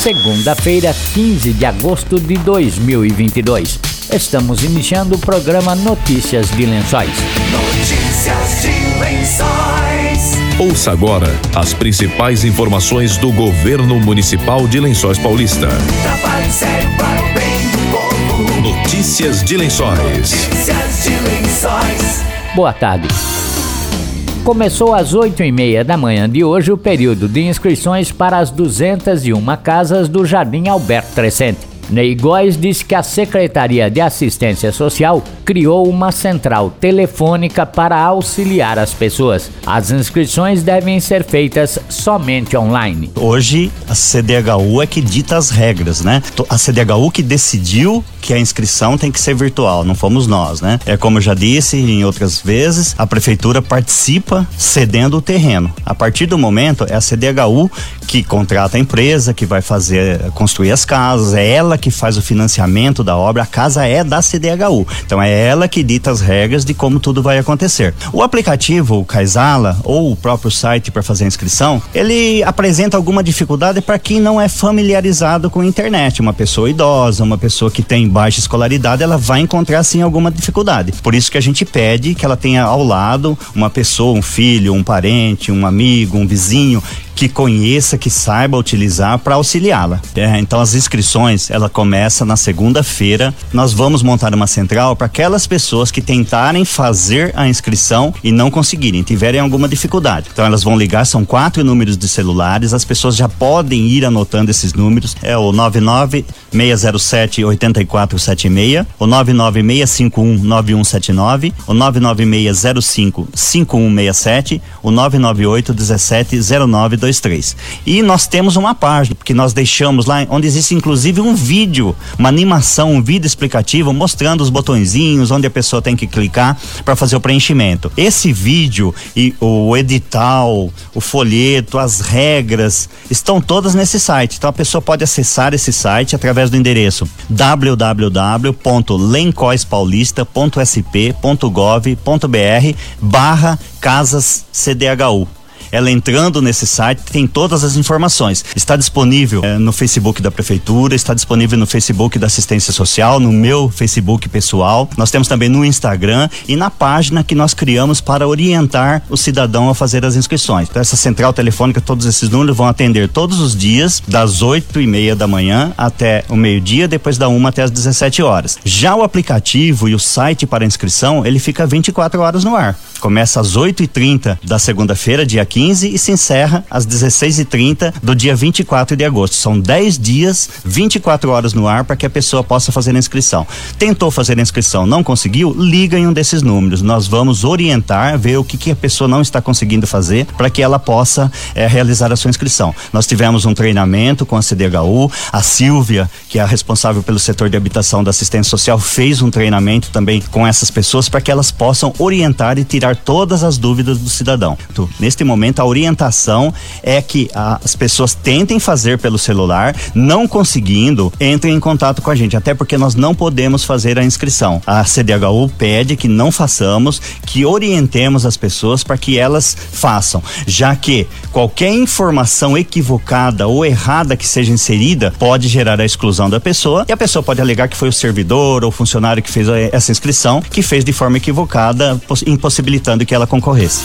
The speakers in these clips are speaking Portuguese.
segunda-feira, 15 de agosto de 2022. Estamos iniciando o programa Notícias de Lençóis. Notícias de Lençóis. Ouça agora as principais informações do governo municipal de Lençóis Paulista. Trabalho sério para o bem do povo. Notícias de Lençóis. Notícias de Lençóis. Boa tarde. Começou às oito e meia da manhã de hoje o período de inscrições para as 201 casas do Jardim Alberto Crescente. Ney Góes disse que a Secretaria de Assistência Social criou uma central telefônica para auxiliar as pessoas. As inscrições devem ser feitas somente online. Hoje a CDHU é que dita as regras, né? A CDHU que decidiu que a inscrição tem que ser virtual, não fomos nós, né? É como eu já disse em outras vezes, a prefeitura participa cedendo o terreno. A partir do momento é a CDHU que contrata a empresa que vai fazer construir as casas, é ela que faz o financiamento da obra, a casa é da CDHU. Então é ela que dita as regras de como tudo vai acontecer. O aplicativo, o ou o próprio site para fazer a inscrição, ele apresenta alguma dificuldade para quem não é familiarizado com a internet. Uma pessoa idosa, uma pessoa que tem baixa escolaridade, ela vai encontrar sim alguma dificuldade. Por isso que a gente pede que ela tenha ao lado uma pessoa, um filho, um parente, um amigo, um vizinho que conheça, que saiba utilizar para auxiliá-la. É, então as inscrições ela começa na segunda-feira. Nós vamos montar uma central para aquelas pessoas que tentarem fazer a inscrição e não conseguirem, tiverem alguma dificuldade. Então elas vão ligar, são quatro números de celulares, as pessoas já podem ir anotando esses números. É o 99 607 8476, o 99651 9179, o 99605 5167, o 998 17 0923. E nós temos uma página, porque nós deixamos lá, onde existe inclusive um vídeo, uma animação, um vídeo explicativo mostrando os botõezinhos, onde a pessoa tem que clicar para fazer o preenchimento. Esse vídeo e o edital, o folheto, as regras, estão todas nesse site. Então a pessoa pode acessar esse site através do endereço www.lencoispaulista.sp.gov.br barra casas CDHU ela entrando nesse site tem todas as informações. Está disponível é, no Facebook da prefeitura, está disponível no Facebook da assistência social, no meu Facebook pessoal. Nós temos também no Instagram e na página que nós criamos para orientar o cidadão a fazer as inscrições. Então, essa central telefônica, todos esses números vão atender todos os dias, das oito e meia da manhã até o meio-dia, depois da uma até as 17 horas. Já o aplicativo e o site para inscrição, ele fica 24 horas no ar. Começa às 8 e 30 da segunda-feira, dia 15, e se encerra às 16 e 30 do dia 24 de agosto. São 10 dias, 24 horas no ar para que a pessoa possa fazer a inscrição. Tentou fazer a inscrição, não conseguiu? Liga em um desses números. Nós vamos orientar, ver o que, que a pessoa não está conseguindo fazer para que ela possa eh, realizar a sua inscrição. Nós tivemos um treinamento com a CDHU, a Silvia, que é a responsável pelo setor de habitação da assistência social, fez um treinamento também com essas pessoas para que elas possam orientar e tirar todas as dúvidas do cidadão. Então, neste momento, a orientação é que as pessoas tentem fazer pelo celular, não conseguindo, entrem em contato com a gente, até porque nós não podemos fazer a inscrição. A CDHU pede que não façamos, que orientemos as pessoas para que elas façam, já que qualquer informação equivocada ou errada que seja inserida pode gerar a exclusão da pessoa e a pessoa pode alegar que foi o servidor ou funcionário que fez essa inscrição que fez de forma equivocada, impossibilitando que ela concorresse.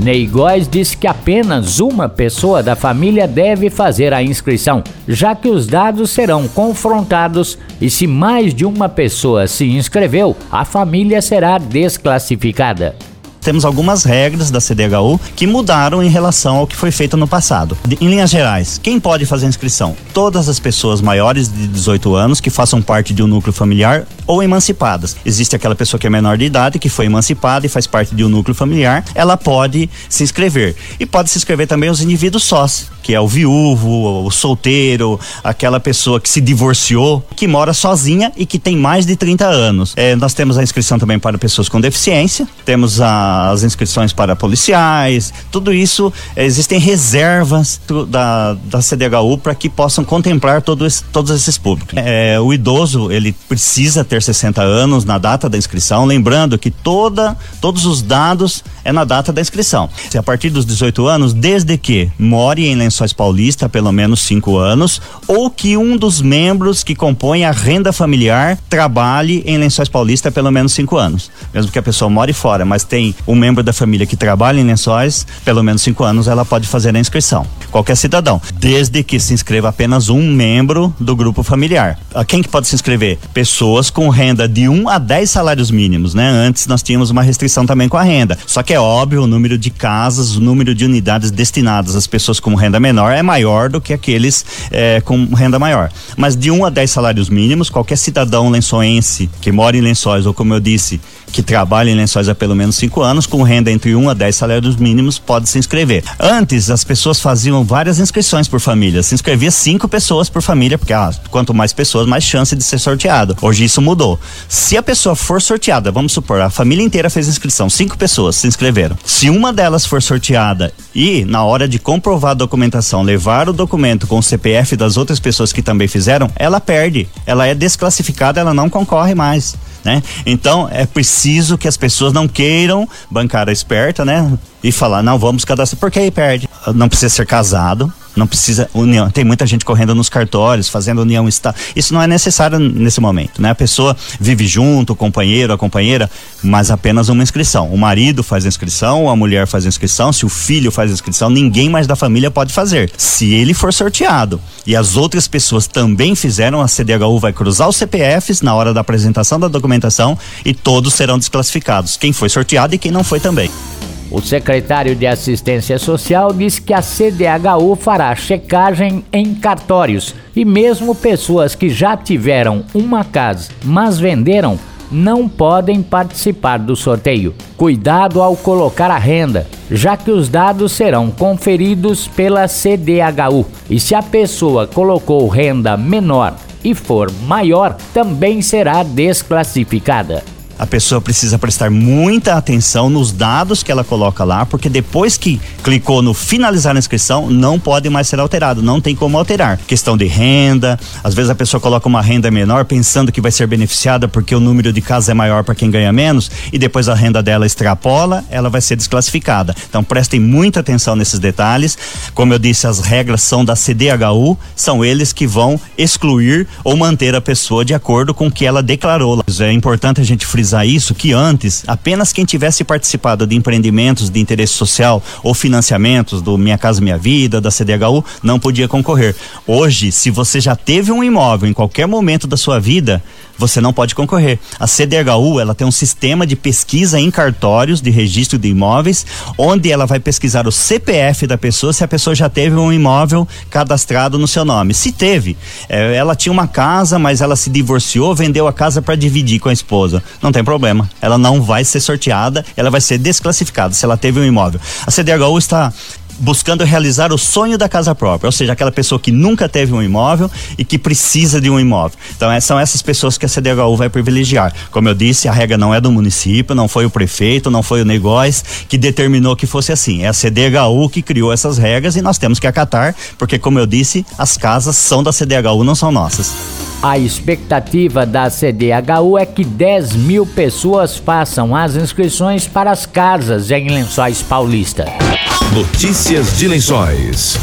Ney Góes disse que apenas uma pessoa da família deve fazer a inscrição, já que os dados serão confrontados e se mais de uma pessoa se inscreveu, a família será desclassificada temos algumas regras da CDHU que mudaram em relação ao que foi feito no passado. Em linhas gerais, quem pode fazer inscrição? Todas as pessoas maiores de 18 anos que façam parte de um núcleo familiar ou emancipadas. Existe aquela pessoa que é menor de idade, que foi emancipada e faz parte de um núcleo familiar, ela pode se inscrever. E pode se inscrever também os indivíduos sós, que é o viúvo, o solteiro, aquela pessoa que se divorciou, que mora sozinha e que tem mais de 30 anos. É, nós temos a inscrição também para pessoas com deficiência, temos a as inscrições para policiais, tudo isso, existem reservas da, da CDHU para que possam contemplar todo esse, todos esses públicos. É, o idoso, ele precisa ter 60 anos na data da inscrição, lembrando que toda, todos os dados é na data da inscrição. Se a partir dos 18 anos, desde que more em Lençóis Paulista pelo menos cinco anos, ou que um dos membros que compõem a renda familiar trabalhe em Lençóis Paulista pelo menos cinco anos. Mesmo que a pessoa more fora, mas tem um membro da família que trabalha em Lençóis, pelo menos cinco anos, ela pode fazer a inscrição. Qualquer cidadão, desde que se inscreva apenas um membro do grupo familiar. A quem que pode se inscrever? Pessoas com renda de 1 um a 10 salários mínimos, né? Antes nós tínhamos uma restrição também com a renda. Só que é óbvio, o número de casas, o número de unidades destinadas às pessoas com renda menor é maior do que aqueles eh, com renda maior. Mas de 1 um a 10 salários mínimos, qualquer cidadão lençoense que mora em lençóis, ou como eu disse, que trabalha em lençóis há pelo menos cinco anos, com renda entre 1 um a 10 salários mínimos, pode se inscrever. Antes, as pessoas faziam várias inscrições por família. Se inscrevia cinco pessoas por família, porque ah, quanto mais pessoas, mais chance de ser sorteado. Hoje isso mudou. Se a pessoa for sorteada, vamos supor, a família inteira fez inscrição, cinco pessoas se inscreveram. Se uma delas for sorteada e, na hora de comprovar a documentação, levar o documento com o CPF das outras pessoas que também fizeram, ela perde. Ela é desclassificada, ela não concorre mais né? Então é preciso que as pessoas não queiram bancar a esperta, né? E falar, não, vamos cadastrar, porque aí perde. Não precisa ser casado, não precisa união. Tem muita gente correndo nos cartórios, fazendo união está. Isso não é necessário nesse momento, né? A pessoa vive junto, o companheiro, a companheira, mas apenas uma inscrição. O marido faz a inscrição, a mulher faz a inscrição, se o filho faz a inscrição, ninguém mais da família pode fazer. Se ele for sorteado e as outras pessoas também fizeram, a CDHU vai cruzar os CPFs na hora da apresentação da documentação e todos serão desclassificados. Quem foi sorteado e quem não foi também. O secretário de Assistência Social disse que a CDHU fará checagem em cartórios e mesmo pessoas que já tiveram uma casa, mas venderam, não podem participar do sorteio. Cuidado ao colocar a renda, já que os dados serão conferidos pela CDHU. E se a pessoa colocou renda menor e for maior, também será desclassificada a pessoa precisa prestar muita atenção nos dados que ela coloca lá, porque depois que clicou no finalizar a inscrição, não pode mais ser alterado, não tem como alterar. Questão de renda, às vezes a pessoa coloca uma renda menor pensando que vai ser beneficiada porque o número de casas é maior para quem ganha menos e depois a renda dela extrapola, ela vai ser desclassificada. Então prestem muita atenção nesses detalhes. Como eu disse, as regras são da CDHU, são eles que vão excluir ou manter a pessoa de acordo com o que ela declarou. É importante a gente frisar frisar isso que antes apenas quem tivesse participado de empreendimentos de interesse social ou financiamentos do Minha Casa Minha Vida, da CDHU, não podia concorrer. Hoje, se você já teve um imóvel em qualquer momento da sua vida, você não pode concorrer. A CDHU, ela tem um sistema de pesquisa em cartórios de registro de imóveis, onde ela vai pesquisar o CPF da pessoa se a pessoa já teve um imóvel cadastrado no seu nome. Se teve, é, ela tinha uma casa, mas ela se divorciou, vendeu a casa para dividir com a esposa. Não tem problema. Ela não vai ser sorteada, ela vai ser desclassificada se ela teve um imóvel. A CDHU está buscando realizar o sonho da casa própria, ou seja, aquela pessoa que nunca teve um imóvel e que precisa de um imóvel. Então, é, são essas pessoas que a CDHU vai privilegiar. Como eu disse, a regra não é do município, não foi o prefeito, não foi o negócio que determinou que fosse assim. É a CDHU que criou essas regras e nós temos que acatar, porque, como eu disse, as casas são da CDHU, não são nossas. A expectativa da CDHU é que 10 mil pessoas façam as inscrições para as casas em Lençóis Paulista. Notícias de Lençóis.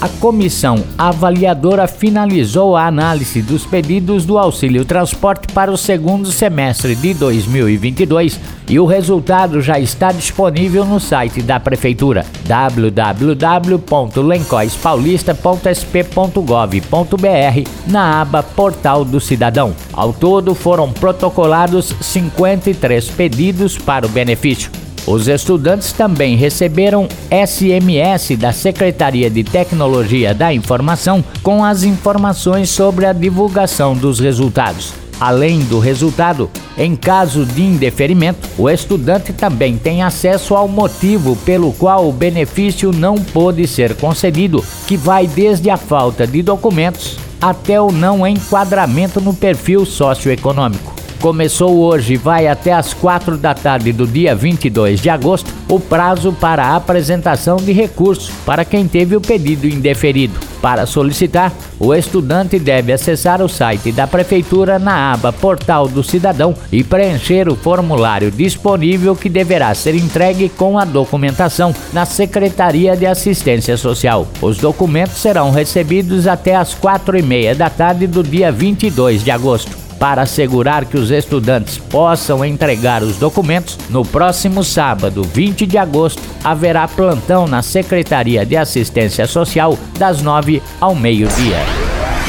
A comissão avaliadora finalizou a análise dos pedidos do auxílio transporte para o segundo semestre de 2022 e o resultado já está disponível no site da prefeitura www.lencoispaulista.sp.gov.br na aba Portal do Cidadão. Ao todo foram protocolados 53 pedidos para o benefício. Os estudantes também receberam SMS da Secretaria de Tecnologia da Informação com as informações sobre a divulgação dos resultados. Além do resultado, em caso de indeferimento, o estudante também tem acesso ao motivo pelo qual o benefício não pôde ser concedido, que vai desde a falta de documentos até o não enquadramento no perfil socioeconômico. Começou hoje e vai até às quatro da tarde do dia 22 de agosto o prazo para a apresentação de recurso para quem teve o pedido indeferido. Para solicitar, o estudante deve acessar o site da Prefeitura na aba Portal do Cidadão e preencher o formulário disponível que deverá ser entregue com a documentação na Secretaria de Assistência Social. Os documentos serão recebidos até às quatro e meia da tarde do dia 22 de agosto para assegurar que os estudantes possam entregar os documentos, no próximo sábado, 20 de agosto, haverá plantão na Secretaria de Assistência Social das 9 ao meio-dia.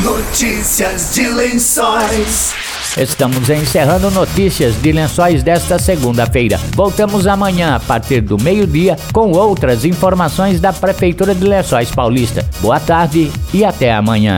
Notícias de Lençóis. Estamos encerrando notícias de lençóis desta segunda-feira. Voltamos amanhã a partir do meio-dia com outras informações da Prefeitura de Lençóis Paulista. Boa tarde e até amanhã.